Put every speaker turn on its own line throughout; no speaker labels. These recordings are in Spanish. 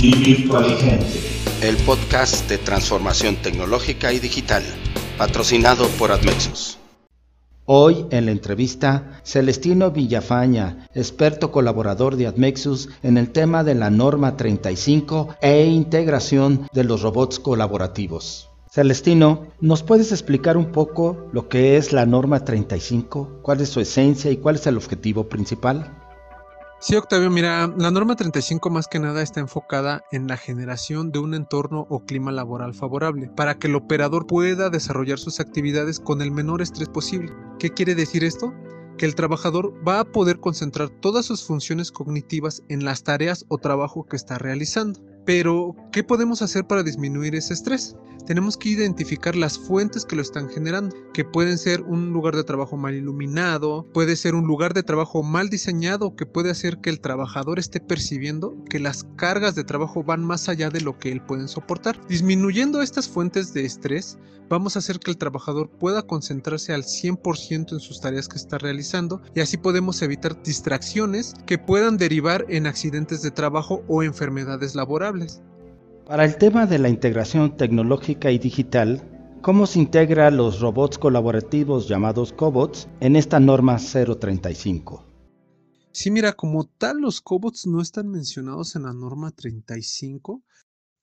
Virtualigente, el podcast de transformación tecnológica y digital, patrocinado por Admexus.
Hoy en la entrevista, Celestino Villafaña, experto colaborador de Admexus en el tema de la norma 35 e integración de los robots colaborativos. Celestino, ¿nos puedes explicar un poco lo que es la norma 35? ¿Cuál es su esencia y cuál es el objetivo principal?
Sí, Octavio, mira, la norma 35 más que nada está enfocada en la generación de un entorno o clima laboral favorable para que el operador pueda desarrollar sus actividades con el menor estrés posible. ¿Qué quiere decir esto? Que el trabajador va a poder concentrar todas sus funciones cognitivas en las tareas o trabajo que está realizando. Pero, ¿qué podemos hacer para disminuir ese estrés? tenemos que identificar las fuentes que lo están generando, que pueden ser un lugar de trabajo mal iluminado, puede ser un lugar de trabajo mal diseñado, que puede hacer que el trabajador esté percibiendo que las cargas de trabajo van más allá de lo que él puede soportar. Disminuyendo estas fuentes de estrés, vamos a hacer que el trabajador pueda concentrarse al 100% en sus tareas que está realizando y así podemos evitar distracciones que puedan derivar en accidentes de trabajo o enfermedades laborables.
Para el tema de la integración tecnológica y digital, ¿cómo se integra los robots colaborativos llamados cobots en esta norma 035?
Sí, mira, como tal los cobots no están mencionados en la norma 35,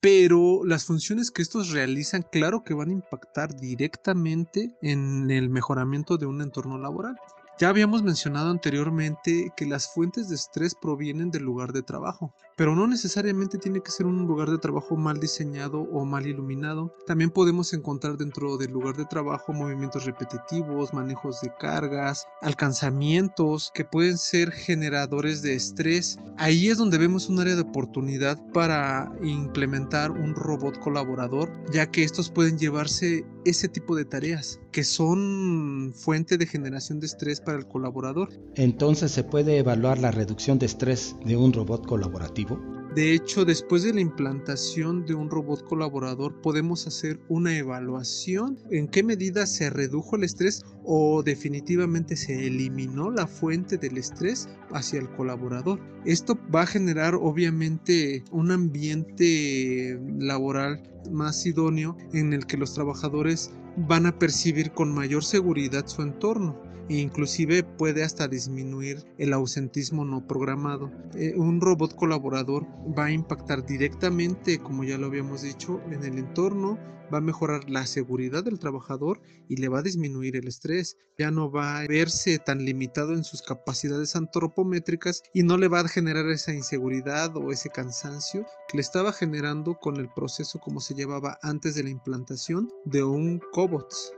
pero las funciones que estos realizan, claro que van a impactar directamente en el mejoramiento de un entorno laboral. Ya habíamos mencionado anteriormente que las fuentes de estrés provienen del lugar de trabajo, pero no necesariamente tiene que ser un lugar de trabajo mal diseñado o mal iluminado. También podemos encontrar dentro del lugar de trabajo movimientos repetitivos, manejos de cargas, alcanzamientos que pueden ser generadores de estrés. Ahí es donde vemos un área de oportunidad para implementar un robot colaborador, ya que estos pueden llevarse ese tipo de tareas que son fuente de generación de estrés para el colaborador.
Entonces, ¿se puede evaluar la reducción de estrés de un robot colaborativo? niveau.
De hecho, después de la implantación de un robot colaborador, podemos hacer una evaluación en qué medida se redujo el estrés o definitivamente se eliminó la fuente del estrés hacia el colaborador. Esto va a generar obviamente un ambiente laboral más idóneo en el que los trabajadores van a percibir con mayor seguridad su entorno e inclusive puede hasta disminuir el ausentismo no programado. Eh, un robot colaborador va a impactar directamente, como ya lo habíamos dicho, en el entorno, va a mejorar la seguridad del trabajador y le va a disminuir el estrés. Ya no va a verse tan limitado en sus capacidades antropométricas y no le va a generar esa inseguridad o ese cansancio que le estaba generando con el proceso como se llevaba antes de la implantación de un cobots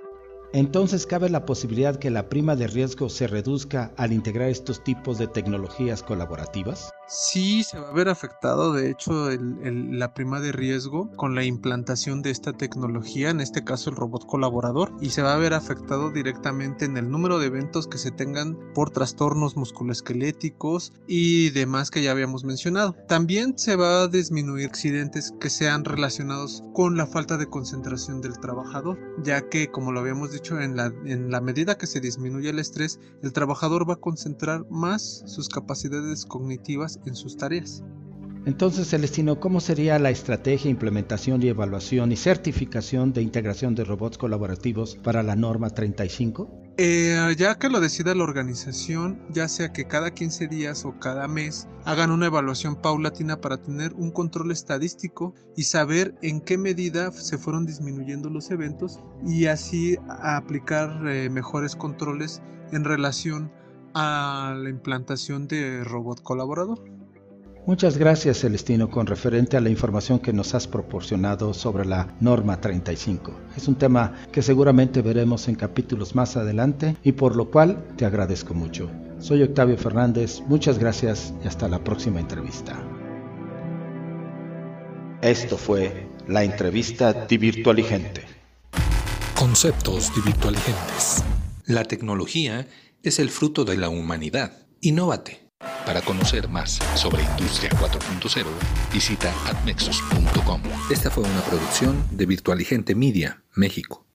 entonces cabe la posibilidad que la prima de riesgo se reduzca al integrar estos tipos de tecnologías colaborativas?
Sí, se va a ver afectado, de hecho, la prima de riesgo con la implantación de esta tecnología, en este caso el robot colaborador, y se va a ver afectado directamente en el número de eventos que se tengan por trastornos musculoesqueléticos y demás que ya habíamos mencionado. También se va a disminuir accidentes que sean relacionados con la falta de concentración del trabajador, ya que, como lo habíamos dicho, en la, en la medida que se disminuye el estrés, el trabajador va a concentrar más sus capacidades cognitivas en sus tareas.
Entonces, Celestino, ¿cómo sería la estrategia, implementación y evaluación y certificación de integración de robots colaborativos para la norma 35?
Eh, ya que lo decida la organización, ya sea que cada 15 días o cada mes hagan una evaluación paulatina para tener un control estadístico y saber en qué medida se fueron disminuyendo los eventos y así aplicar eh, mejores controles en relación a la implantación de robot colaborador.
Muchas gracias Celestino con referente a la información que nos has proporcionado sobre la norma 35. Es un tema que seguramente veremos en capítulos más adelante y por lo cual te agradezco mucho. Soy Octavio Fernández, muchas gracias y hasta la próxima entrevista.
Esto fue la entrevista de Virtualigente.
Conceptos de Virtualigentes. La tecnología es el fruto de la humanidad. Innovate. Para conocer más sobre Industria 4.0, visita admexus.com. Esta fue una producción de Virtualigente Media, México.